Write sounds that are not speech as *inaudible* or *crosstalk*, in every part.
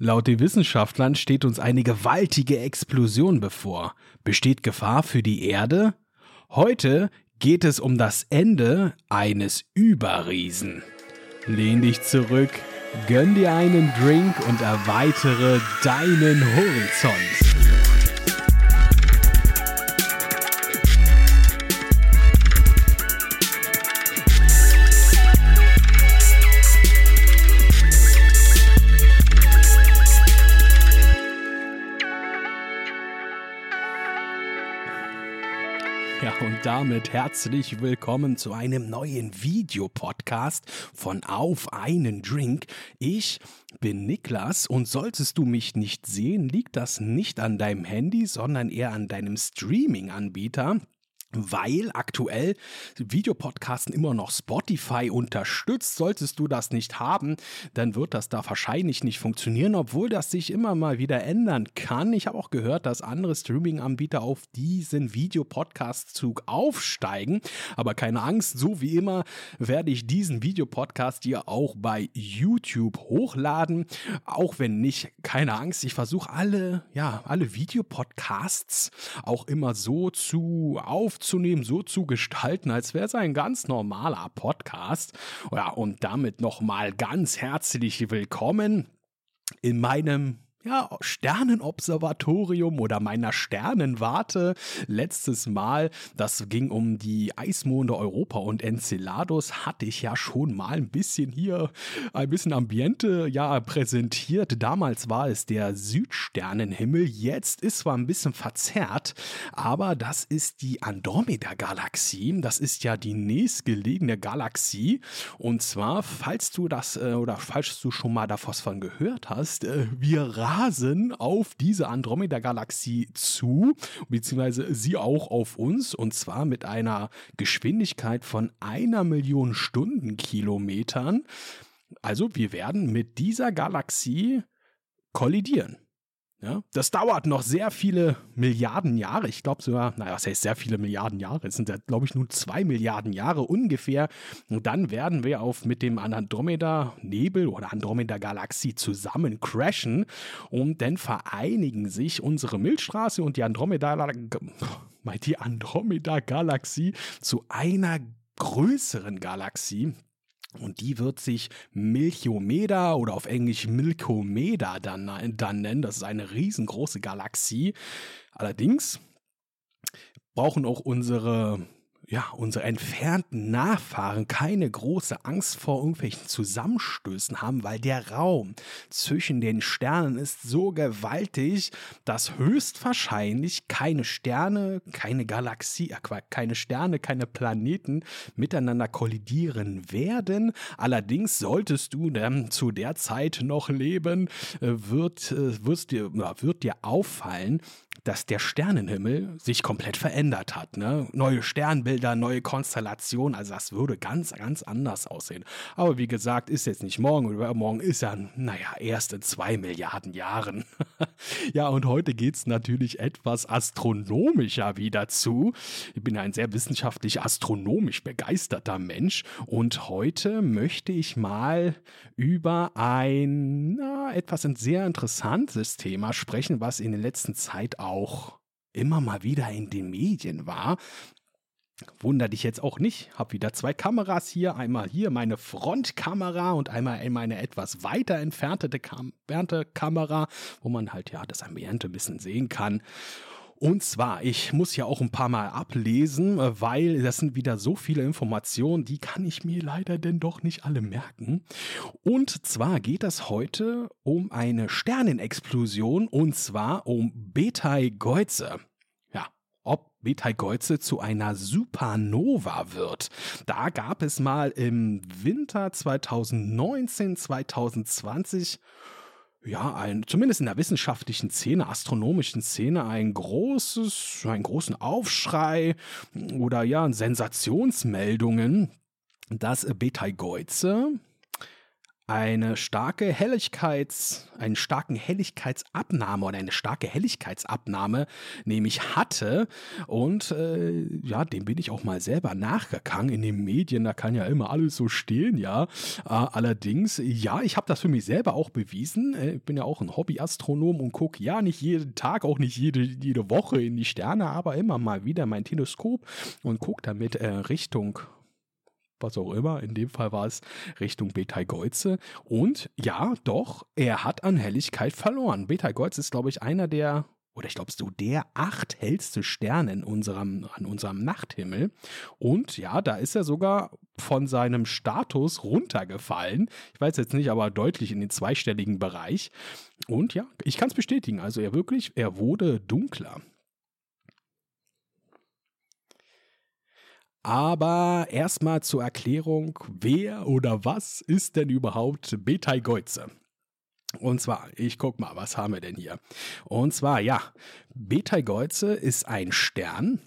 Laut den Wissenschaftlern steht uns eine gewaltige Explosion bevor. Besteht Gefahr für die Erde? Heute geht es um das Ende eines Überriesen. Lehn dich zurück, gönn dir einen Drink und erweitere deinen Horizont. Und damit herzlich willkommen zu einem neuen Videopodcast von Auf einen Drink. Ich bin Niklas und solltest du mich nicht sehen, liegt das nicht an deinem Handy, sondern eher an deinem Streaming-Anbieter weil aktuell Videopodcasten immer noch Spotify unterstützt. Solltest du das nicht haben, dann wird das da wahrscheinlich nicht funktionieren, obwohl das sich immer mal wieder ändern kann. Ich habe auch gehört, dass andere Streaming-Anbieter auf diesen Videopodcast-Zug aufsteigen. Aber keine Angst, so wie immer werde ich diesen Videopodcast hier auch bei YouTube hochladen. Auch wenn nicht, keine Angst, ich versuche alle, ja, alle Videopodcasts auch immer so zu auf aufzunehmen, so zu gestalten, als wäre es ein ganz normaler Podcast. Ja, und damit nochmal ganz herzlich willkommen in meinem ja, Sternenobservatorium oder meiner Sternenwarte letztes Mal. Das ging um die Eismonde Europa und Enceladus. Hatte ich ja schon mal ein bisschen hier, ein bisschen Ambiente ja präsentiert. Damals war es der Südsternenhimmel. Jetzt ist zwar ein bisschen verzerrt, aber das ist die Andromeda-Galaxie. Das ist ja die nächstgelegene Galaxie. Und zwar, falls du das äh, oder falls du schon mal davon gehört hast, äh, wir rasen auf diese Andromeda-Galaxie zu, beziehungsweise sie auch auf uns, und zwar mit einer Geschwindigkeit von einer Million Stundenkilometern. Also wir werden mit dieser Galaxie kollidieren. Ja, das dauert noch sehr viele Milliarden Jahre. Ich glaube sogar, naja, was heißt sehr viele Milliarden Jahre? Es sind ja, glaube ich, nur zwei Milliarden Jahre ungefähr. Und dann werden wir auf mit dem Andromeda-Nebel oder Andromeda-Galaxie zusammen crashen. Und dann vereinigen sich unsere Milchstraße und die Andromeda-Galaxie Andromeda *laughs* zu einer größeren Galaxie. Und die wird sich Milchomeda oder auf Englisch Milkomeda dann, dann nennen. Das ist eine riesengroße Galaxie. Allerdings brauchen auch unsere ja, unsere entfernten Nachfahren keine große Angst vor irgendwelchen Zusammenstößen haben, weil der Raum zwischen den Sternen ist so gewaltig, dass höchstwahrscheinlich keine Sterne, keine Galaxie, äh, keine Sterne, keine Planeten miteinander kollidieren werden. Allerdings solltest du dann zu der Zeit noch leben, äh, wird, äh, wirst dir, wird dir auffallen, dass der Sternenhimmel sich komplett verändert hat. Ne? Neue Sternbilder, neue Konstellationen, also das würde ganz, ganz anders aussehen. Aber wie gesagt, ist jetzt nicht morgen oder morgen ist ja, naja, erst in zwei Milliarden Jahren. *laughs* ja, und heute geht es natürlich etwas astronomischer wieder zu. Ich bin ein sehr wissenschaftlich astronomisch begeisterter Mensch und heute möchte ich mal über ein na, etwas ein sehr interessantes Thema sprechen, was in der letzten Zeit auch auch immer mal wieder in den Medien war. Wunder dich jetzt auch nicht. Hab wieder zwei Kameras hier. Einmal hier meine Frontkamera und einmal meine etwas weiter entfernte, Kam Kamera, wo man halt ja das Ambiente ein bisschen sehen kann. Und zwar, ich muss ja auch ein paar Mal ablesen, weil das sind wieder so viele Informationen, die kann ich mir leider denn doch nicht alle merken. Und zwar geht es heute um eine Sternenexplosion und zwar um Betelgeuse. Ja, ob Betelgeuse zu einer Supernova wird. Da gab es mal im Winter 2019, 2020 ja, ein, zumindest in der wissenschaftlichen Szene, astronomischen Szene, ein großes, einen großen Aufschrei oder ja, Sensationsmeldungen, dass Betelgeuse eine starke Helligkeits, einen starken Helligkeitsabnahme oder eine starke Helligkeitsabnahme nämlich hatte. Und äh, ja, dem bin ich auch mal selber nachgegangen. In den Medien, da kann ja immer alles so stehen, ja. Äh, allerdings, ja, ich habe das für mich selber auch bewiesen. Äh, ich bin ja auch ein Hobbyastronom und gucke ja nicht jeden Tag, auch nicht jede, jede Woche in die Sterne, aber immer mal wieder mein Teleskop und gucke damit äh, Richtung was auch immer. In dem Fall war es Richtung Betelgeuse. Und ja, doch, er hat an Helligkeit verloren. Betelgeuse ist, glaube ich, einer der, oder ich glaube so der acht hellste Sterne in unserem, an unserem Nachthimmel. Und ja, da ist er sogar von seinem Status runtergefallen. Ich weiß jetzt nicht, aber deutlich in den zweistelligen Bereich. Und ja, ich kann es bestätigen. Also er wirklich, er wurde dunkler. Aber erstmal zur Erklärung, wer oder was ist denn überhaupt Betelgeuse? Und zwar, ich guck mal, was haben wir denn hier? Und zwar, ja, Betelgeuse ist ein Stern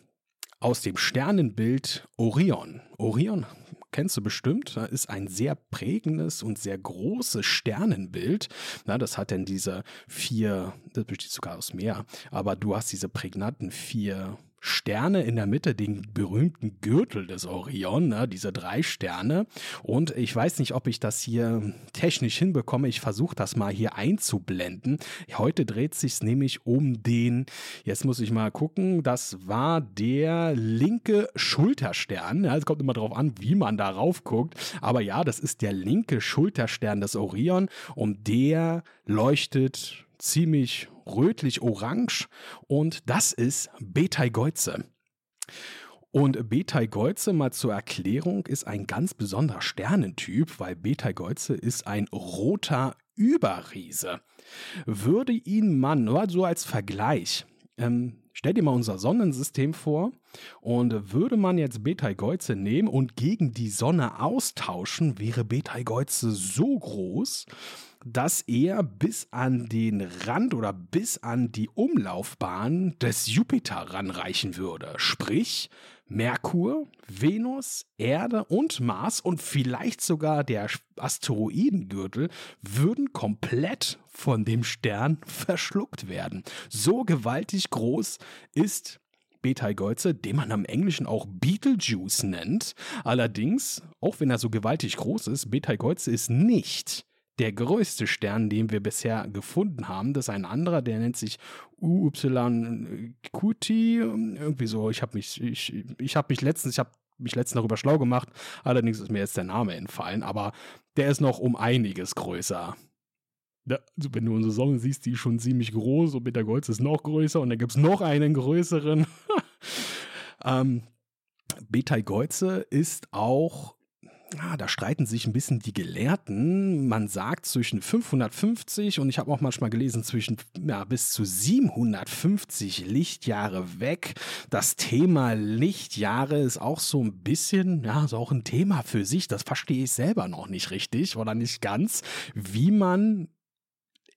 aus dem Sternenbild Orion. Orion kennst du bestimmt, ist ein sehr prägendes und sehr großes Sternenbild. Na, das hat denn diese vier, das besteht sogar aus mehr, aber du hast diese prägnanten vier Sterne in der Mitte, den berühmten Gürtel des Orion, ne, diese drei Sterne. Und ich weiß nicht, ob ich das hier technisch hinbekomme. Ich versuche das mal hier einzublenden. Heute dreht sich nämlich um den, jetzt muss ich mal gucken, das war der linke Schulterstern. Ja, es kommt immer darauf an, wie man darauf guckt. Aber ja, das ist der linke Schulterstern des Orion und der leuchtet ziemlich rötlich-orange und das ist Betelgeuse. Und Betelgeuse, mal zur Erklärung, ist ein ganz besonderer Sternentyp, weil Betelgeuse ist ein roter Überriese. Würde ihn man nur so als Vergleich, ähm, stell dir mal unser Sonnensystem vor und würde man jetzt Betelgeuse nehmen und gegen die Sonne austauschen, wäre Betelgeuse so groß, dass er bis an den Rand oder bis an die Umlaufbahn des Jupiter ranreichen würde. Sprich, Merkur, Venus, Erde und Mars und vielleicht sogar der Asteroidengürtel würden komplett von dem Stern *laughs* verschluckt werden. So gewaltig groß ist Betelgeuse, den man am Englischen auch Beetlejuice nennt. Allerdings, auch wenn er so gewaltig groß ist, Betelgeuse ist nicht der größte Stern, den wir bisher gefunden haben. Das ist ein anderer, der nennt sich UYQT. Irgendwie so. Ich habe mich, ich, ich habe mich letztens, ich habe mich letztens darüber schlau gemacht. Allerdings ist mir jetzt der Name entfallen, aber der ist noch um einiges größer. Ja, also wenn du unsere Sonne siehst, die ist schon ziemlich groß und mit der ist noch größer und dann gibt es noch einen größeren. *laughs* ähm, Betelgeuse ist auch ah, da streiten sich ein bisschen die Gelehrten. Man sagt zwischen 550 und ich habe auch manchmal gelesen zwischen ja, bis zu 750 Lichtjahre weg. Das Thema Lichtjahre ist auch so ein bisschen, ja, ist auch ein Thema für sich. Das verstehe ich selber noch nicht richtig oder nicht ganz, wie man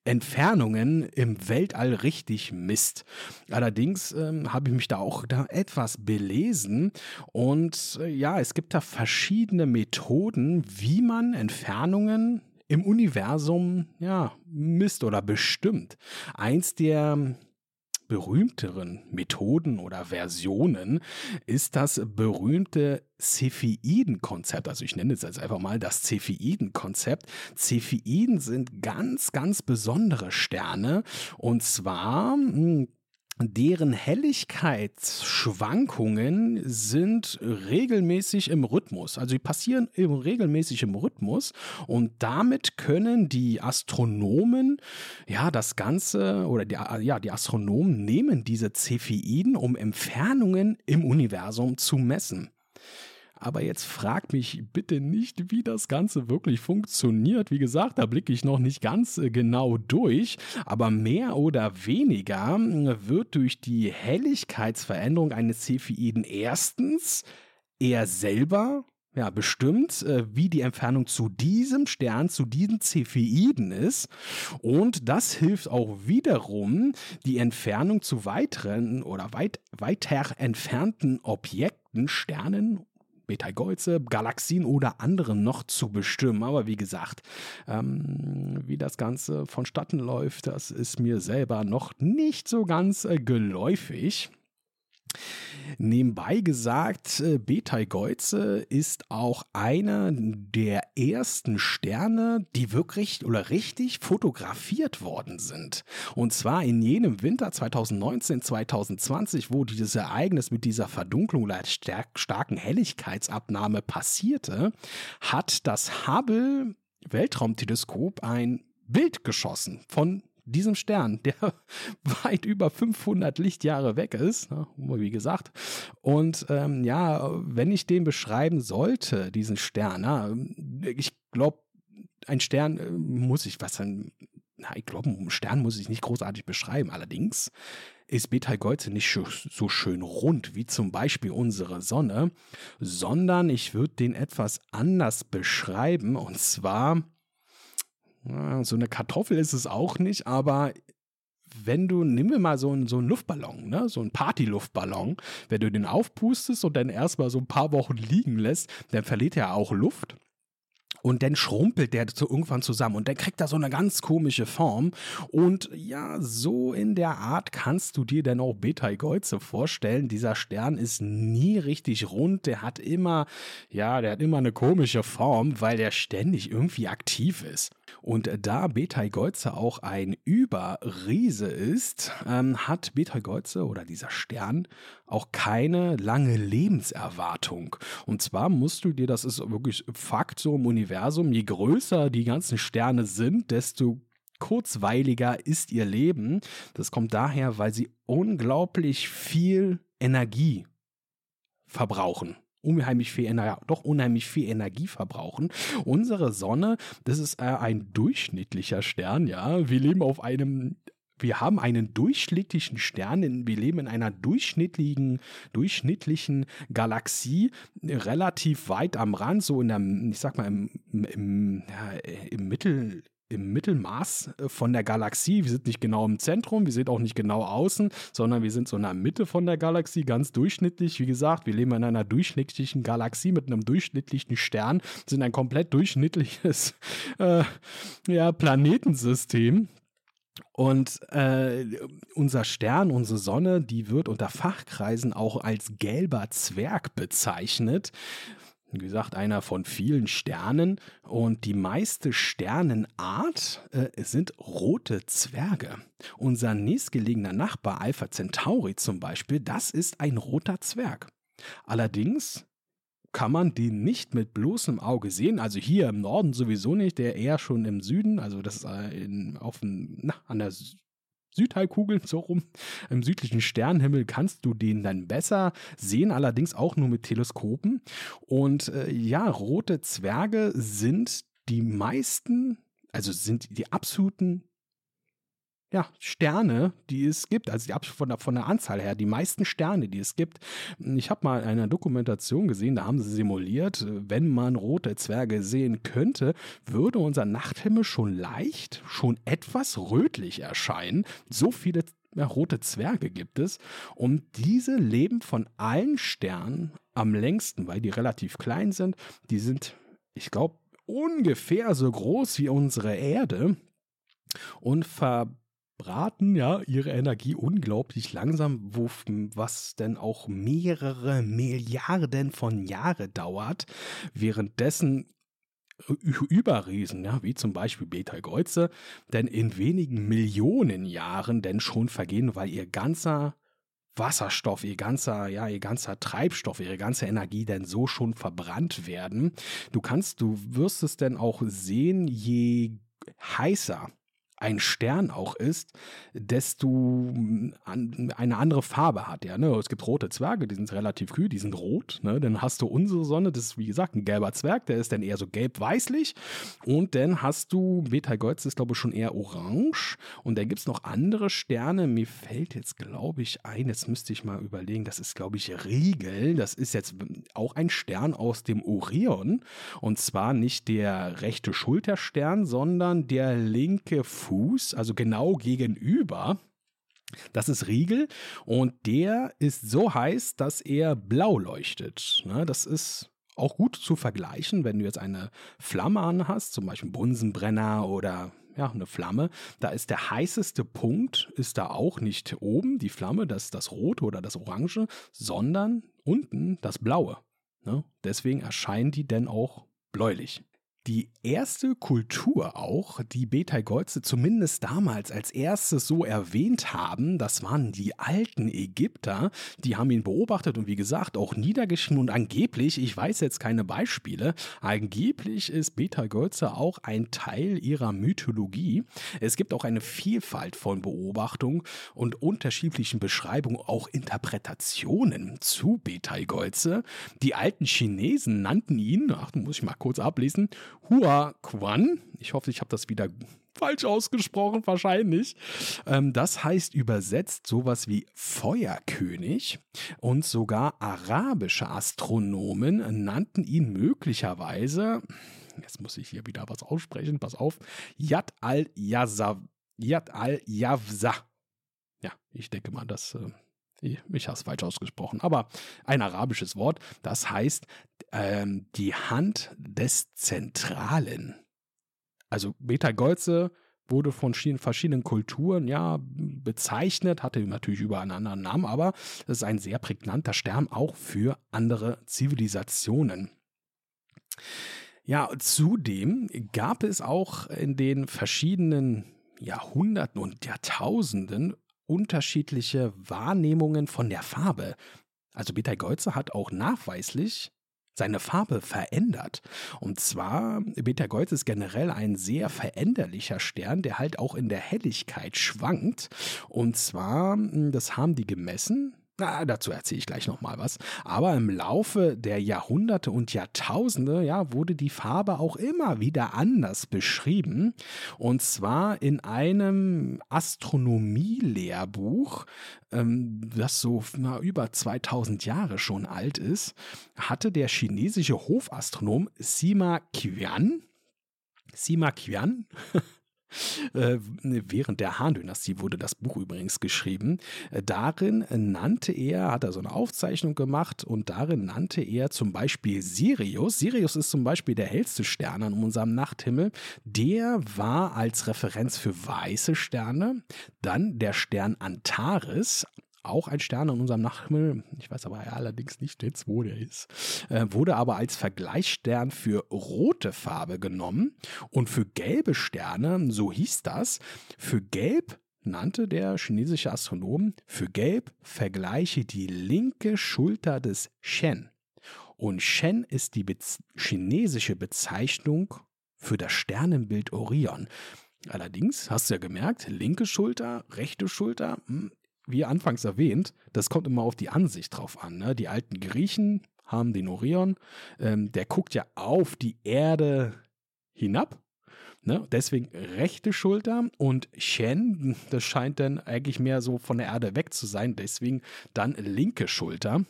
Entfernungen im Weltall richtig misst. Allerdings ähm, habe ich mich da auch da etwas belesen und äh, ja, es gibt da verschiedene Methoden, wie man Entfernungen im Universum ja misst oder bestimmt. Eins der berühmteren Methoden oder Versionen ist das berühmte Cepheiden-Konzept. Also ich nenne es jetzt einfach mal das Cepheiden-Konzept. Cepheiden sind ganz, ganz besondere Sterne und zwar hm, deren Helligkeitsschwankungen sind regelmäßig im Rhythmus. Also die passieren regelmäßig im Rhythmus und damit können die Astronomen, ja, das Ganze oder die, ja, die Astronomen nehmen diese Cepheiden, um Entfernungen im Universum zu messen. Aber jetzt fragt mich bitte nicht, wie das Ganze wirklich funktioniert. Wie gesagt, da blicke ich noch nicht ganz äh, genau durch. Aber mehr oder weniger äh, wird durch die Helligkeitsveränderung eines Cepheiden erstens er selber ja, bestimmt, äh, wie die Entfernung zu diesem Stern, zu diesen Cepheiden ist. Und das hilft auch wiederum, die Entfernung zu weiteren oder weit, weiter entfernten Objekten, Sternen Betelgeuse, Galaxien oder andere noch zu bestimmen. Aber wie gesagt, ähm, wie das Ganze vonstatten läuft, das ist mir selber noch nicht so ganz äh, geläufig. Nebenbei gesagt, äh, Betelgeuse ist auch einer der ersten Sterne, die wirklich oder richtig fotografiert worden sind. Und zwar in jenem Winter 2019, 2020, wo dieses Ereignis mit dieser Verdunklung oder starken Helligkeitsabnahme passierte, hat das Hubble Weltraumteleskop ein Bild geschossen von diesem Stern, der *laughs* weit über 500 Lichtjahre weg ist, ne, wie gesagt. Und ähm, ja, wenn ich den beschreiben sollte, diesen Stern, na, ich glaube, ein Stern äh, muss ich, was dann, na, ich glaube, einen Stern muss ich nicht großartig beschreiben. Allerdings ist Betelgeuse nicht so schön rund wie zum Beispiel unsere Sonne, sondern ich würde den etwas anders beschreiben. Und zwar so eine Kartoffel ist es auch nicht, aber wenn du, nimm mir mal so einen, so einen Luftballon, ne? so einen Partyluftballon, wenn du den aufpustest und dann erstmal so ein paar Wochen liegen lässt, dann verliert er auch Luft. Und dann schrumpelt der so irgendwann zusammen und dann kriegt er so eine ganz komische Form. Und ja, so in der Art kannst du dir dann auch Betelgeuse vorstellen. Dieser Stern ist nie richtig rund. Der hat immer, ja, der hat immer eine komische Form, weil der ständig irgendwie aktiv ist. Und da Betelgeuse auch ein Überriese ist, ähm, hat Betelgeuse oder dieser Stern auch keine lange Lebenserwartung. Und zwar musst du dir, das ist wirklich Fakt so im Universum, je größer die ganzen Sterne sind, desto kurzweiliger ist ihr Leben. Das kommt daher, weil sie unglaublich viel Energie verbrauchen unheimlich viel Energie, doch unheimlich viel Energie verbrauchen. Unsere Sonne, das ist äh, ein durchschnittlicher Stern, ja. Wir leben auf einem wir haben einen durchschnittlichen Stern, wir leben in einer durchschnittlichen, durchschnittlichen Galaxie, relativ weit am Rand, so in der, ich sag mal, im, im, ja, im Mittel, im Mittelmaß äh, von der Galaxie. Wir sind nicht genau im Zentrum, wir sind auch nicht genau außen, sondern wir sind so in der Mitte von der Galaxie, ganz durchschnittlich. Wie gesagt, wir leben in einer durchschnittlichen Galaxie mit einem durchschnittlichen Stern, sind ein komplett durchschnittliches *laughs* äh, ja, Planetensystem. Und äh, unser Stern, unsere Sonne, die wird unter Fachkreisen auch als gelber Zwerg bezeichnet gesagt, einer von vielen Sternen. Und die meiste Sternenart äh, sind rote Zwerge. Unser nächstgelegener Nachbar Alpha Centauri zum Beispiel, das ist ein roter Zwerg. Allerdings kann man den nicht mit bloßem Auge sehen. Also hier im Norden sowieso nicht, der eher schon im Süden, also das ist äh, in, auf, na, an der Südhalbkugel, so rum, im südlichen Sternenhimmel kannst du den dann besser sehen, allerdings auch nur mit Teleskopen. Und äh, ja, rote Zwerge sind die meisten, also sind die absoluten ja, Sterne, die es gibt, also die, von, der, von der Anzahl her, die meisten Sterne, die es gibt. Ich habe mal eine Dokumentation gesehen, da haben sie simuliert, wenn man rote Zwerge sehen könnte, würde unser Nachthimmel schon leicht, schon etwas rötlich erscheinen. So viele ja, rote Zwerge gibt es. Und diese leben von allen Sternen am längsten, weil die relativ klein sind. Die sind, ich glaube, ungefähr so groß wie unsere Erde und ver braten ja ihre Energie unglaublich langsam, wo, was denn auch mehrere Milliarden von Jahre dauert, währenddessen Überriesen, ja, wie zum Beispiel Betelgeuse, denn in wenigen Millionen Jahren denn schon vergehen, weil ihr ganzer Wasserstoff, ihr ganzer, ja, ihr ganzer Treibstoff, ihre ganze Energie denn so schon verbrannt werden. Du kannst, du wirst es denn auch sehen, je heißer ein Stern auch ist, desto mm, eine andere Farbe hat. Ja, ne? Es gibt rote Zwerge, die sind relativ kühl, die sind rot. Ne? Dann hast du unsere Sonne, das ist wie gesagt ein gelber Zwerg, der ist dann eher so gelb-weißlich. Und dann hast du Betelgeuse, ist glaube ich schon eher orange. Und dann gibt es noch andere Sterne. Mir fällt jetzt glaube ich ein, jetzt müsste ich mal überlegen, das ist glaube ich Riegel. Das ist jetzt auch ein Stern aus dem Orion. Und zwar nicht der rechte Schulterstern, sondern der linke Fuß, also genau gegenüber. Das ist Riegel und der ist so heiß, dass er blau leuchtet. Ne, das ist auch gut zu vergleichen, wenn du jetzt eine Flamme an hast, zum Beispiel Bunsenbrenner oder ja, eine Flamme. Da ist der heißeste Punkt, ist da auch nicht oben, die Flamme, das das Rote oder das Orange, sondern unten das Blaue. Ne? Deswegen erscheinen die denn auch bläulich die erste Kultur auch, die Betelgeuse zumindest damals als erstes so erwähnt haben, das waren die alten Ägypter. Die haben ihn beobachtet und wie gesagt auch niedergeschrieben und angeblich, ich weiß jetzt keine Beispiele, angeblich ist Betelgeuse auch ein Teil ihrer Mythologie. Es gibt auch eine Vielfalt von Beobachtungen und unterschiedlichen Beschreibungen, auch Interpretationen zu Betelgeuse. Die alten Chinesen nannten ihn, ach, muss ich mal kurz ablesen, Hua Quan. Ich hoffe, ich habe das wieder falsch ausgesprochen, wahrscheinlich. Ähm, das heißt übersetzt sowas wie Feuerkönig und sogar arabische Astronomen nannten ihn möglicherweise, jetzt muss ich hier wieder was aussprechen, pass auf, Yad al-Yazza. Yad al-Yavza. Ja, ich denke mal, das äh, ich habe es falsch ausgesprochen, aber ein arabisches Wort, das heißt ähm, die Hand des Zentralen. Also Beta Golze wurde von verschiedenen Kulturen ja bezeichnet, hatte natürlich über einen anderen Namen, aber es ist ein sehr prägnanter Stern auch für andere Zivilisationen. Ja, zudem gab es auch in den verschiedenen Jahrhunderten und Jahrtausenden unterschiedliche Wahrnehmungen von der Farbe. Also Betelgeuse hat auch nachweislich seine Farbe verändert. Und zwar, Betelgeuse ist generell ein sehr veränderlicher Stern, der halt auch in der Helligkeit schwankt. Und zwar, das haben die gemessen, na, dazu erzähle ich gleich nochmal was. Aber im Laufe der Jahrhunderte und Jahrtausende, ja, wurde die Farbe auch immer wieder anders beschrieben. Und zwar in einem Astronomielehrbuch, ähm, das so na, über 2000 Jahre schon alt ist, hatte der chinesische Hofastronom Sima Qian, Sima Qian, *laughs* während der Han-Dynastie wurde das Buch übrigens geschrieben. Äh, darin nannte er, hat er so eine Aufzeichnung gemacht und darin nannte er zum Beispiel Sirius. Sirius ist zum Beispiel der hellste Stern an unserem Nachthimmel. Der war als Referenz für weiße Sterne. Dann der Stern Antares, auch ein Stern in unserem Nachthimmel, ich weiß aber allerdings nicht jetzt, wo der ist, äh, wurde aber als Vergleichsstern für rote Farbe genommen und für gelbe Sterne, so hieß das, für gelb nannte der chinesische Astronom, für gelb vergleiche die linke Schulter des Shen. Und Shen ist die be chinesische Bezeichnung für das Sternenbild Orion. Allerdings, hast du ja gemerkt, linke Schulter, rechte Schulter, hm, wie anfangs erwähnt, das kommt immer auf die Ansicht drauf an. Ne? Die alten Griechen haben den Orion, ähm, der guckt ja auf die Erde hinab. Ne? Deswegen rechte Schulter und Shen, das scheint dann eigentlich mehr so von der Erde weg zu sein, deswegen dann linke Schulter.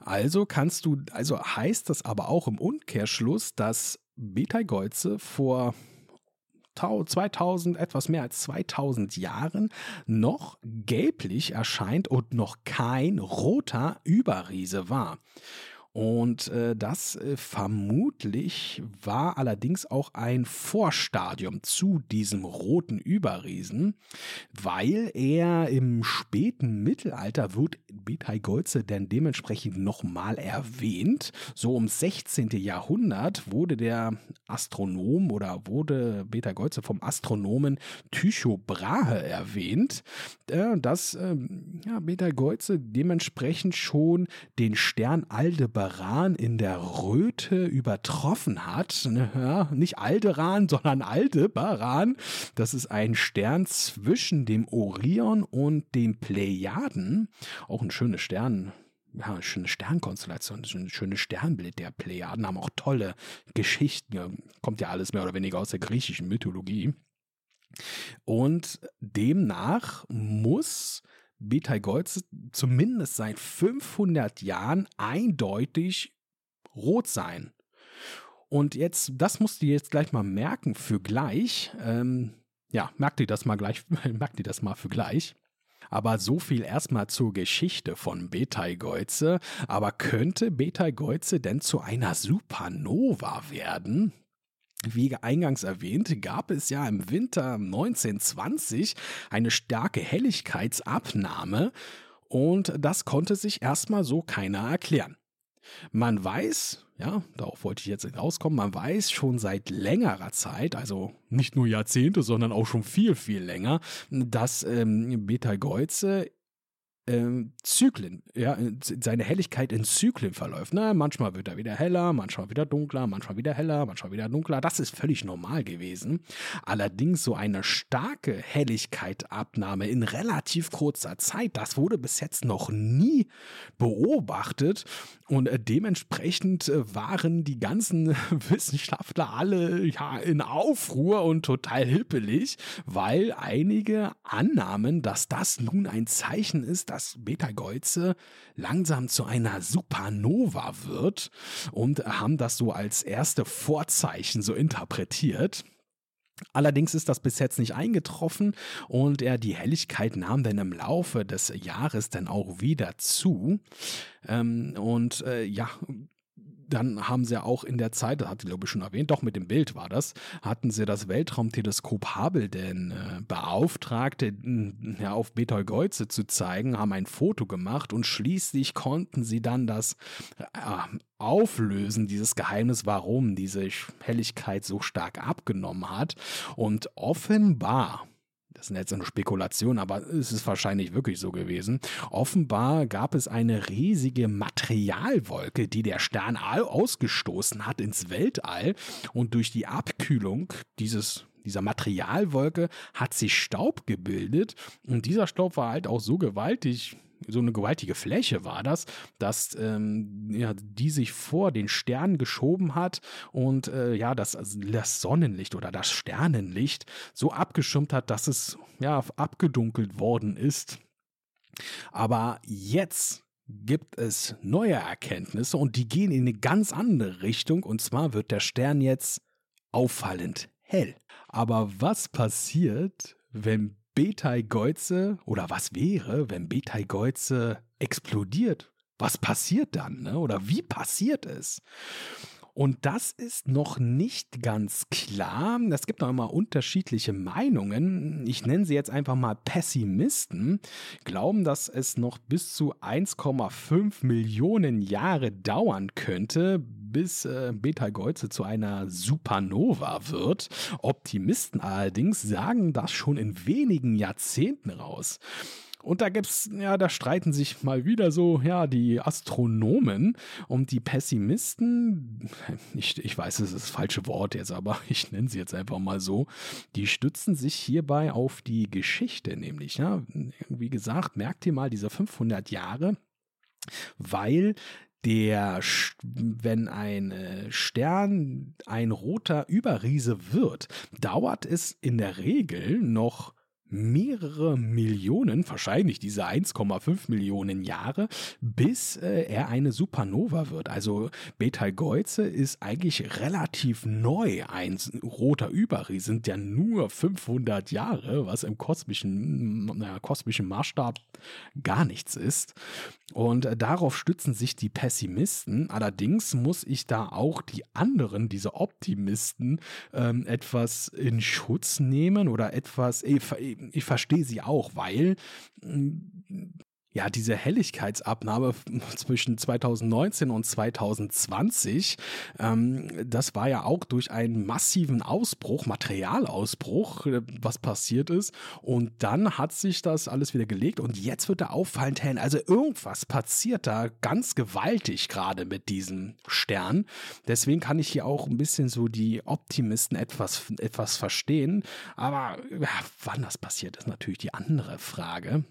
Also kannst du, also heißt das aber auch im Umkehrschluss, dass Betelgeuse vor 2000, etwas mehr als 2000 Jahren noch gelblich erscheint und noch kein roter Überriese war. Und äh, das äh, vermutlich war allerdings auch ein Vorstadium zu diesem roten Überriesen, weil er im späten Mittelalter wird Betelgeuse denn dementsprechend nochmal erwähnt. So um 16. Jahrhundert wurde der Astronom oder wurde Betelgeuse vom Astronomen Tycho Brahe erwähnt, äh, dass äh, ja, Betelgeuse dementsprechend schon den Stern Aldebaran Aldebaran in der Röte übertroffen hat. Ne, ja, nicht Alderan, sondern Aldebaran. Das ist ein Stern zwischen dem Orion und dem Plejaden. Auch ein schönes Stern ja, eine schöne Sternkonstellation, ein schönes Sternbild der Plejaden, haben auch tolle Geschichten. Kommt ja alles mehr oder weniger aus der griechischen Mythologie. Und demnach muss Betelgeuse zumindest seit 500 Jahren eindeutig rot sein. Und jetzt, das musst du jetzt gleich mal merken für gleich. Ähm, ja, merkt ihr das mal gleich, *laughs* merkt ihr das mal für gleich. Aber so viel erstmal zur Geschichte von Betelgeuse. Aber könnte Betelgeuse denn zu einer Supernova werden? Wie eingangs erwähnt, gab es ja im Winter 1920 eine starke Helligkeitsabnahme und das konnte sich erstmal so keiner erklären. Man weiß, ja, darauf wollte ich jetzt rauskommen, man weiß schon seit längerer Zeit, also nicht nur Jahrzehnte, sondern auch schon viel, viel länger, dass ähm, Betelgeuse ähm, Zyklen, ja, seine Helligkeit in Zyklen verläuft. Na, manchmal wird er wieder heller, manchmal wieder dunkler, manchmal wieder heller, manchmal wieder dunkler. Das ist völlig normal gewesen. Allerdings so eine starke Helligkeitabnahme in relativ kurzer Zeit, das wurde bis jetzt noch nie beobachtet. Und äh, dementsprechend äh, waren die ganzen *laughs* Wissenschaftler alle ja in Aufruhr und total hippelig, weil einige annahmen, dass das nun ein Zeichen ist, dass Betelgeuse langsam zu einer Supernova wird und haben das so als erste Vorzeichen so interpretiert. Allerdings ist das bis jetzt nicht eingetroffen und er die Helligkeit nahm dann im Laufe des Jahres dann auch wieder zu. Ähm, und äh, ja, dann haben sie auch in der Zeit, das hatte ich glaube ich schon erwähnt, doch mit dem Bild war das, hatten sie das Weltraumteleskop Hubble denn äh, beauftragt, ja, auf Betelgeuse zu zeigen, haben ein Foto gemacht und schließlich konnten sie dann das äh, auflösen, dieses Geheimnis, warum diese Helligkeit so stark abgenommen hat. Und offenbar das sind jetzt nur Spekulationen, aber es ist wahrscheinlich wirklich so gewesen. Offenbar gab es eine riesige Materialwolke, die der Stern ausgestoßen hat ins Weltall und durch die Abkühlung dieses dieser Materialwolke hat sich Staub gebildet und dieser Staub war halt auch so gewaltig, so eine gewaltige Fläche war das, dass ähm, ja, die sich vor den Sternen geschoben hat und äh, ja, das, also das Sonnenlicht oder das Sternenlicht so abgeschirmt hat, dass es ja abgedunkelt worden ist. Aber jetzt gibt es neue Erkenntnisse und die gehen in eine ganz andere Richtung und zwar wird der Stern jetzt auffallend hell. Aber was passiert, wenn Betelgeuse oder was wäre, wenn Betelgeuse explodiert? Was passiert dann? Ne? Oder wie passiert es? Und das ist noch nicht ganz klar. Es gibt noch immer unterschiedliche Meinungen. Ich nenne sie jetzt einfach mal Pessimisten. Glauben, dass es noch bis zu 1,5 Millionen Jahre dauern könnte, bis äh, Betelgeuse zu einer Supernova wird. Optimisten allerdings sagen das schon in wenigen Jahrzehnten raus. Und da gibt's, ja, da streiten sich mal wieder so, ja, die Astronomen und die Pessimisten. Ich, ich weiß, es ist das falsche Wort jetzt, aber *laughs* ich nenne sie jetzt einfach mal so. Die stützen sich hierbei auf die Geschichte, nämlich, ja, wie gesagt, merkt ihr mal diese 500 Jahre, weil der, wenn ein Stern ein roter Überriese wird, dauert es in der Regel noch mehrere Millionen, wahrscheinlich diese 1,5 Millionen Jahre, bis äh, er eine Supernova wird. Also Betelgeuse ist eigentlich relativ neu. Ein roter Überriese sind ja nur 500 Jahre, was im kosmischen, na, kosmischen Maßstab gar nichts ist. Und äh, darauf stützen sich die Pessimisten. Allerdings muss ich da auch die anderen, diese Optimisten, ähm, etwas in Schutz nehmen oder etwas, ich, ich verstehe sie auch, weil ja, diese Helligkeitsabnahme *laughs* zwischen 2019 und 2020, ähm, das war ja auch durch einen massiven Ausbruch, Materialausbruch, äh, was passiert ist. Und dann hat sich das alles wieder gelegt und jetzt wird er auffallend hell. Also irgendwas passiert da ganz gewaltig gerade mit diesem Stern. Deswegen kann ich hier auch ein bisschen so die Optimisten etwas, etwas verstehen. Aber ja, wann das passiert, ist natürlich die andere Frage.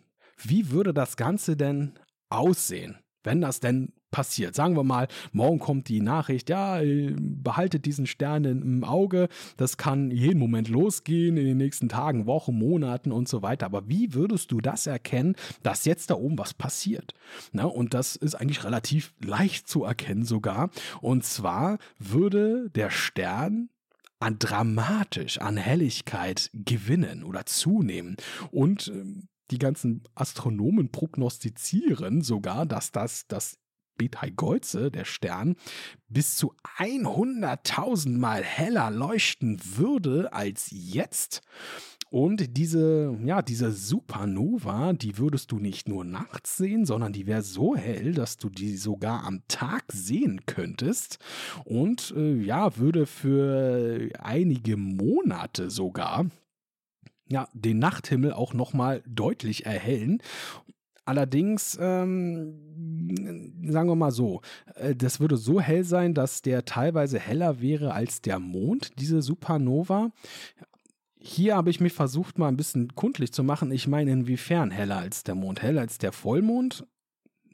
Wie würde das Ganze denn aussehen, wenn das denn passiert? Sagen wir mal, morgen kommt die Nachricht, ja, behaltet diesen Stern im Auge, das kann jeden Moment losgehen, in den nächsten Tagen, Wochen, Monaten und so weiter. Aber wie würdest du das erkennen, dass jetzt da oben was passiert? Na, und das ist eigentlich relativ leicht zu erkennen sogar. Und zwar würde der Stern an dramatisch an Helligkeit gewinnen oder zunehmen und ähm, die ganzen Astronomen prognostizieren sogar, dass das das Betelgeuse, der Stern, bis zu 100.000 Mal heller leuchten würde als jetzt. Und diese, ja, diese Supernova, die würdest du nicht nur nachts sehen, sondern die wäre so hell, dass du die sogar am Tag sehen könntest. Und äh, ja, würde für einige Monate sogar ja, den Nachthimmel auch nochmal deutlich erhellen. Allerdings, ähm, sagen wir mal so, äh, das würde so hell sein, dass der teilweise heller wäre als der Mond, diese Supernova. Hier habe ich mich versucht, mal ein bisschen kundlich zu machen. Ich meine, inwiefern heller als der Mond? Heller als der Vollmond?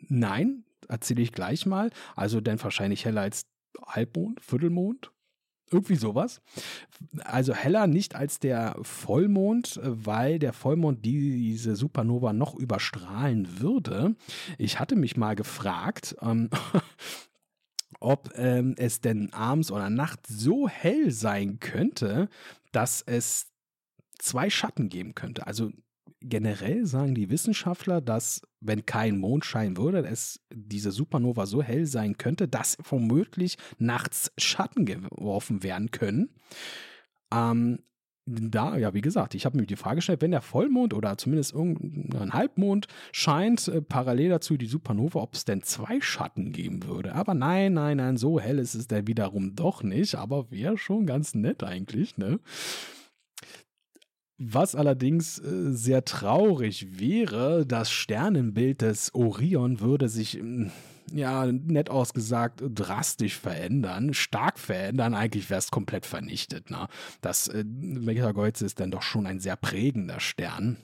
Nein, erzähle ich gleich mal. Also dann wahrscheinlich heller als Halbmond, Viertelmond, irgendwie sowas. Also heller nicht als der Vollmond, weil der Vollmond diese Supernova noch überstrahlen würde. Ich hatte mich mal gefragt, ähm, *laughs* ob ähm, es denn abends oder nachts so hell sein könnte, dass es zwei Schatten geben könnte. Also generell sagen die Wissenschaftler, dass wenn kein Mond scheinen würde, es diese Supernova so hell sein könnte, dass womöglich nachts Schatten geworfen werden können. Ähm, da, ja, wie gesagt, ich habe mir die Frage gestellt, wenn der Vollmond oder zumindest irgendein Halbmond scheint, äh, parallel dazu die Supernova, ob es denn zwei Schatten geben würde. Aber nein, nein, nein, so hell ist es dann wiederum doch nicht, aber wäre schon ganz nett eigentlich, ne? Was allerdings äh, sehr traurig wäre, das Sternenbild des Orion würde sich, hm, ja, nett ausgesagt, drastisch verändern, stark verändern. Eigentlich wäre es komplett vernichtet. Ne? Das äh, Betelgeuse ist dann doch schon ein sehr prägender Stern.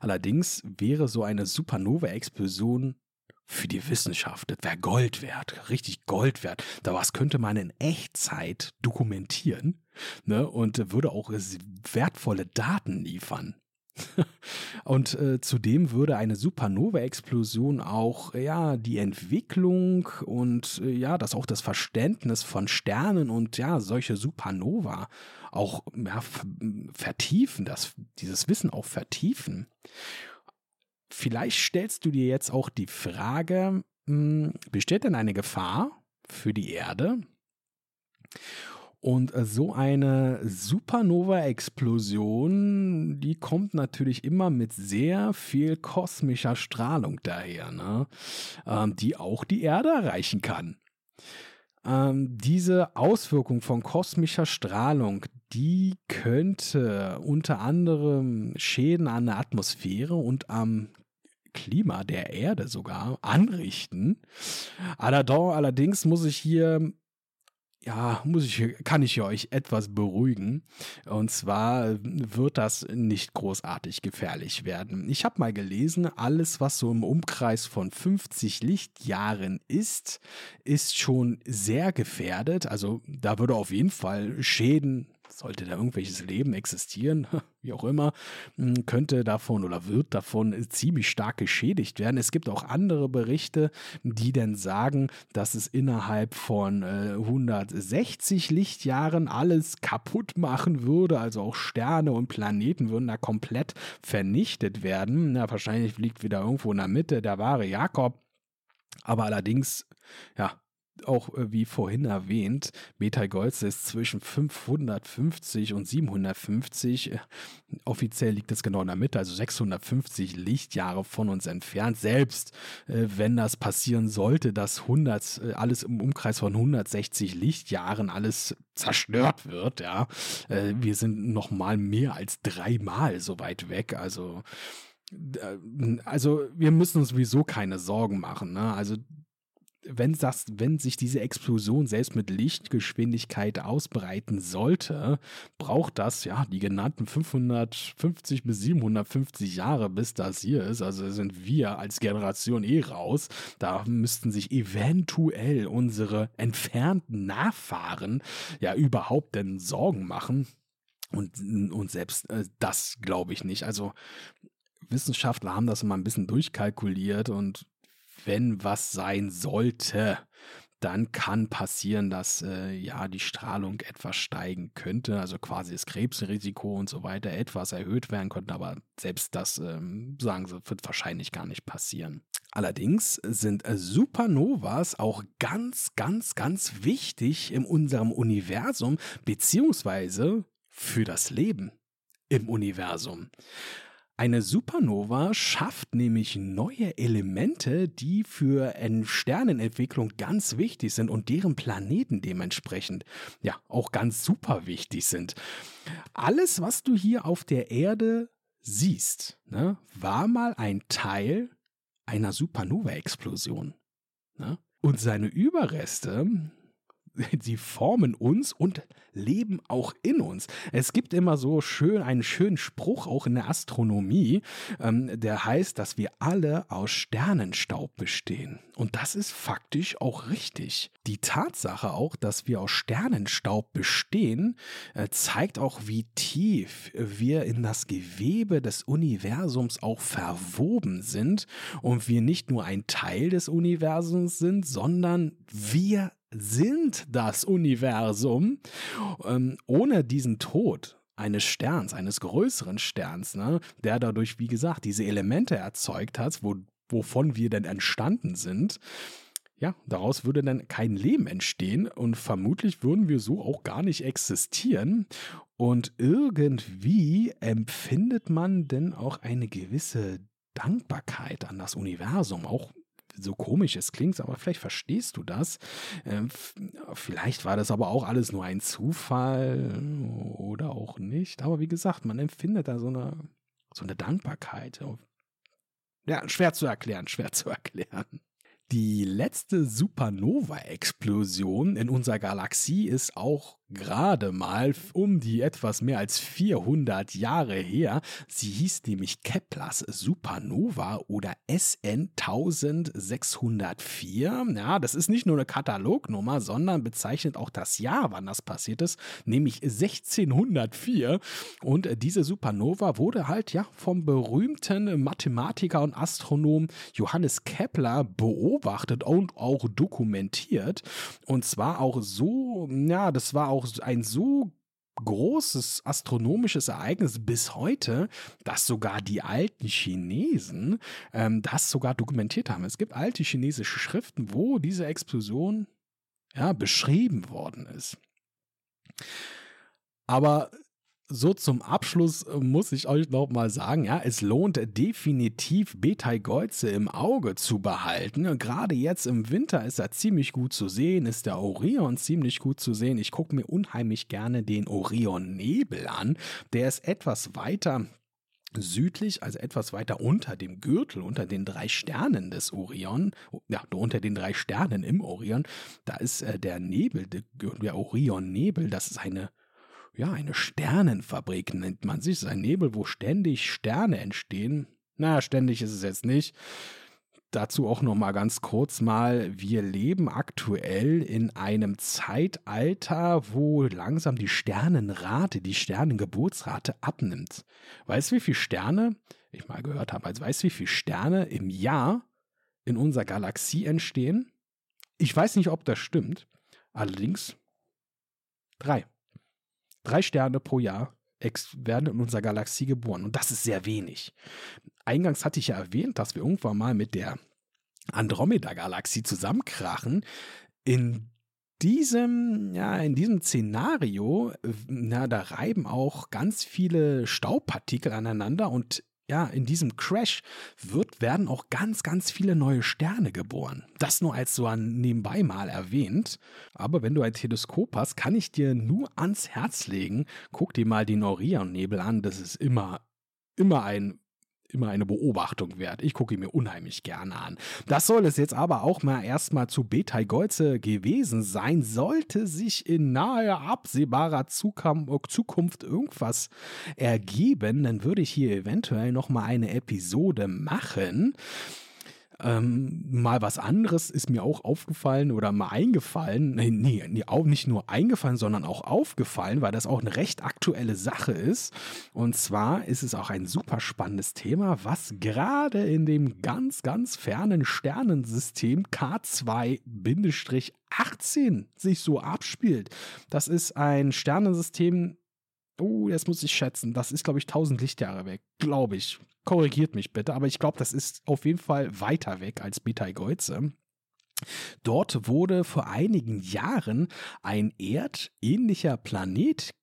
Allerdings wäre so eine Supernova-Explosion für die Wissenschaft. Das wäre Gold wert, richtig Gold wert. Da was könnte man in Echtzeit dokumentieren ne, und würde auch wertvolle Daten liefern. *laughs* Und äh, zudem würde eine Supernova-Explosion auch ja die Entwicklung und äh, ja das auch das Verständnis von Sternen und ja solche Supernova auch ja, vertiefen, das dieses Wissen auch vertiefen. Vielleicht stellst du dir jetzt auch die Frage, hm, besteht denn eine Gefahr für die Erde? Und äh, so eine Supernova-Explosion, die kommt natürlich immer mit sehr viel kosmischer Strahlung daher, ne? ähm, die auch die Erde erreichen kann. Ähm, diese Auswirkung von kosmischer Strahlung, die könnte unter anderem Schäden an der Atmosphäre und am Klima der Erde sogar anrichten. Allerdings muss ich hier ja, muss ich, kann ich euch etwas beruhigen. Und zwar wird das nicht großartig gefährlich werden. Ich habe mal gelesen, alles, was so im Umkreis von 50 Lichtjahren ist, ist schon sehr gefährdet. Also da würde auf jeden Fall Schäden sollte da irgendwelches Leben existieren, *laughs* wie auch immer, hm, könnte davon oder wird davon ziemlich stark geschädigt werden. Es gibt auch andere Berichte, die dann sagen, dass es innerhalb von äh, 160 Lichtjahren alles kaputt machen würde, also auch Sterne und Planeten würden da komplett vernichtet werden. Na, wahrscheinlich liegt wieder irgendwo in der Mitte der wahre Jakob. Aber allerdings, ja, auch äh, wie vorhin erwähnt, Betelgeuse ist zwischen 550 und 750. Äh, offiziell liegt es genau in der Mitte, also 650 Lichtjahre von uns entfernt. Selbst äh, wenn das passieren sollte, dass 100, äh, alles im Umkreis von 160 Lichtjahren alles zerstört wird, ja, äh, wir sind noch mal mehr als dreimal so weit weg. Also also wir müssen uns sowieso keine Sorgen machen. Ne? Also wenn, das, wenn sich diese Explosion selbst mit Lichtgeschwindigkeit ausbreiten sollte, braucht das ja die genannten 550 bis 750 Jahre, bis das hier ist. Also sind wir als Generation eh raus. Da müssten sich eventuell unsere entfernten Nachfahren ja überhaupt denn Sorgen machen. Und, und selbst äh, das glaube ich nicht. Also Wissenschaftler haben das immer ein bisschen durchkalkuliert und wenn was sein sollte, dann kann passieren, dass äh, ja die Strahlung etwas steigen könnte, also quasi das Krebsrisiko und so weiter etwas erhöht werden könnte, aber selbst das, ähm, sagen sie, wird wahrscheinlich gar nicht passieren. Allerdings sind Supernovas auch ganz, ganz, ganz wichtig in unserem Universum, beziehungsweise für das Leben im Universum. Eine Supernova schafft nämlich neue Elemente, die für Sternenentwicklung ganz wichtig sind und deren Planeten dementsprechend ja auch ganz super wichtig sind. Alles, was du hier auf der Erde siehst, ne, war mal ein Teil einer Supernova-Explosion. Ne? Und seine Überreste *laughs* sie formen uns und leben auch in uns. Es gibt immer so schön einen schönen Spruch auch in der Astronomie, ähm, der heißt, dass wir alle aus Sternenstaub bestehen. Und das ist faktisch auch richtig. Die Tatsache auch, dass wir aus Sternenstaub bestehen, äh, zeigt auch, wie tief wir in das Gewebe des Universums auch verwoben sind und wir nicht nur ein Teil des Universums sind, sondern wir sind das Universum. Ähm, ohne diesen Tod eines Sterns, eines größeren Sterns, ne, der dadurch, wie gesagt, diese Elemente erzeugt hat, wo, wovon wir denn entstanden sind, ja, daraus würde dann kein Leben entstehen und vermutlich würden wir so auch gar nicht existieren. Und irgendwie empfindet man denn auch eine gewisse Dankbarkeit an das Universum, auch so komisch es klingt, aber vielleicht verstehst du das. Ähm, vielleicht war das aber auch alles nur ein Zufall oder auch nicht. Aber wie gesagt, man empfindet da so eine, so eine Dankbarkeit. Ja, schwer zu erklären, schwer zu erklären. Die letzte Supernova-Explosion in unserer Galaxie ist auch gerade mal um die etwas mehr als 400 Jahre her. Sie hieß nämlich Keplers Supernova oder SN 1604. Ja, das ist nicht nur eine Katalognummer, sondern bezeichnet auch das Jahr, wann das passiert ist, nämlich 1604. Und diese Supernova wurde halt ja vom berühmten Mathematiker und Astronom Johannes Kepler beobachtet und auch dokumentiert. Und zwar auch so, ja, das war auch auch ein so großes astronomisches Ereignis bis heute, dass sogar die alten Chinesen ähm, das sogar dokumentiert haben. Es gibt alte chinesische Schriften, wo diese Explosion ja, beschrieben worden ist. Aber so zum Abschluss äh, muss ich euch noch mal sagen, ja, es lohnt definitiv Betelgeuse im Auge zu behalten. Gerade jetzt im Winter ist er ziemlich gut zu sehen, ist der Orion ziemlich gut zu sehen. Ich gucke mir unheimlich gerne den Orion-Nebel an. Der ist etwas weiter südlich, also etwas weiter unter dem Gürtel, unter den drei Sternen des Orion, ja, unter den drei Sternen im Orion, da ist äh, der Nebel, der, der Orion-Nebel, das ist eine ja, eine Sternenfabrik nennt man sich. Das ist ein Nebel, wo ständig Sterne entstehen. Na, ständig ist es jetzt nicht. Dazu auch noch mal ganz kurz mal, wir leben aktuell in einem Zeitalter, wo langsam die Sternenrate, die Sternengeburtsrate abnimmt. Weißt du, wie viele Sterne, ich mal gehört habe, also weißt du, wie viele Sterne im Jahr in unserer Galaxie entstehen? Ich weiß nicht, ob das stimmt. Allerdings drei. Drei Sterne pro Jahr werden in unserer Galaxie geboren. Und das ist sehr wenig. Eingangs hatte ich ja erwähnt, dass wir irgendwann mal mit der Andromeda-Galaxie zusammenkrachen. In diesem, ja, in diesem Szenario, na, da reiben auch ganz viele Staubpartikel aneinander und ja, in diesem Crash wird, werden auch ganz, ganz viele neue Sterne geboren. Das nur als so ein nebenbei mal erwähnt. Aber wenn du ein Teleskop hast, kann ich dir nur ans Herz legen, guck dir mal den Orion-Nebel an. Das ist immer, immer ein immer eine Beobachtung wert. Ich gucke ihn mir unheimlich gerne an. Das soll es jetzt aber auch mal erstmal zu Betelgeuse gewesen sein. Sollte sich in nahe absehbarer Zukunft irgendwas ergeben, dann würde ich hier eventuell noch mal eine Episode machen. Ähm, mal was anderes ist mir auch aufgefallen oder mal eingefallen. Nee, nee, auch nicht nur eingefallen, sondern auch aufgefallen, weil das auch eine recht aktuelle Sache ist. Und zwar ist es auch ein super spannendes Thema, was gerade in dem ganz, ganz fernen Sternensystem K2-18 sich so abspielt. Das ist ein Sternensystem, Oh, jetzt muss ich schätzen. Das ist, glaube ich, 1000 Lichtjahre weg. Glaube ich. Korrigiert mich bitte. Aber ich glaube, das ist auf jeden Fall weiter weg als Betelgeuse. Dort wurde vor einigen Jahren ein erdähnlicher Planet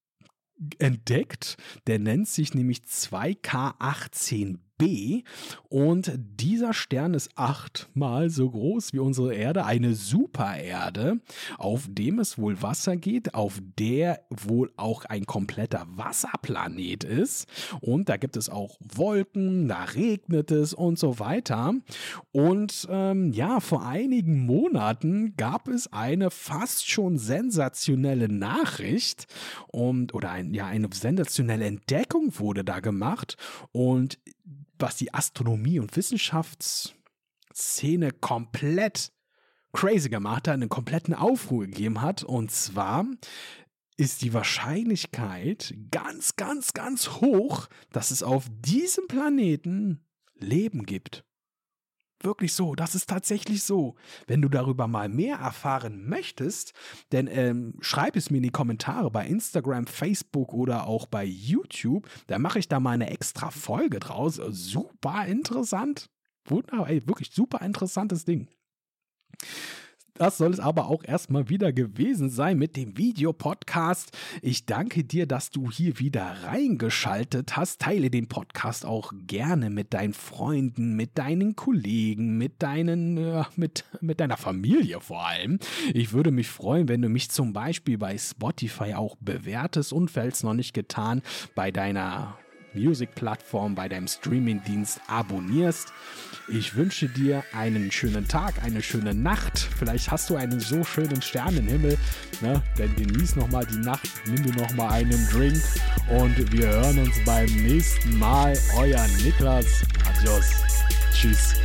entdeckt. Der nennt sich nämlich 2K18b B. Und dieser Stern ist achtmal so groß wie unsere Erde, eine Supererde, auf dem es wohl Wasser geht, auf der wohl auch ein kompletter Wasserplanet ist. Und da gibt es auch Wolken, da regnet es und so weiter. Und ähm, ja, vor einigen Monaten gab es eine fast schon sensationelle Nachricht und oder ein, ja, eine sensationelle Entdeckung wurde da gemacht. Und was die Astronomie- und Wissenschaftsszene komplett crazy gemacht hat, einen kompletten Aufruhr gegeben hat. Und zwar ist die Wahrscheinlichkeit ganz, ganz, ganz hoch, dass es auf diesem Planeten Leben gibt. Wirklich so, das ist tatsächlich so. Wenn du darüber mal mehr erfahren möchtest, dann ähm, schreib es mir in die Kommentare bei Instagram, Facebook oder auch bei YouTube. Da mache ich da mal eine extra Folge draus. Super interessant. Wunderbar, ey, wirklich super interessantes Ding. Das soll es aber auch erstmal wieder gewesen sein mit dem Videopodcast. Ich danke dir, dass du hier wieder reingeschaltet hast. Teile den Podcast auch gerne mit deinen Freunden, mit deinen Kollegen, mit deinen, äh, mit, mit deiner Familie vor allem. Ich würde mich freuen, wenn du mich zum Beispiel bei Spotify auch bewertest und falls noch nicht getan, bei deiner Music-Plattform, bei deinem Streaming-Dienst abonnierst. Ich wünsche dir einen schönen Tag, eine schöne Nacht. Vielleicht hast du einen so schönen Sternenhimmel. Ne? Dann genieß nochmal die Nacht, nimm dir nochmal einen Drink und wir hören uns beim nächsten Mal. Euer Niklas. Adios. Tschüss.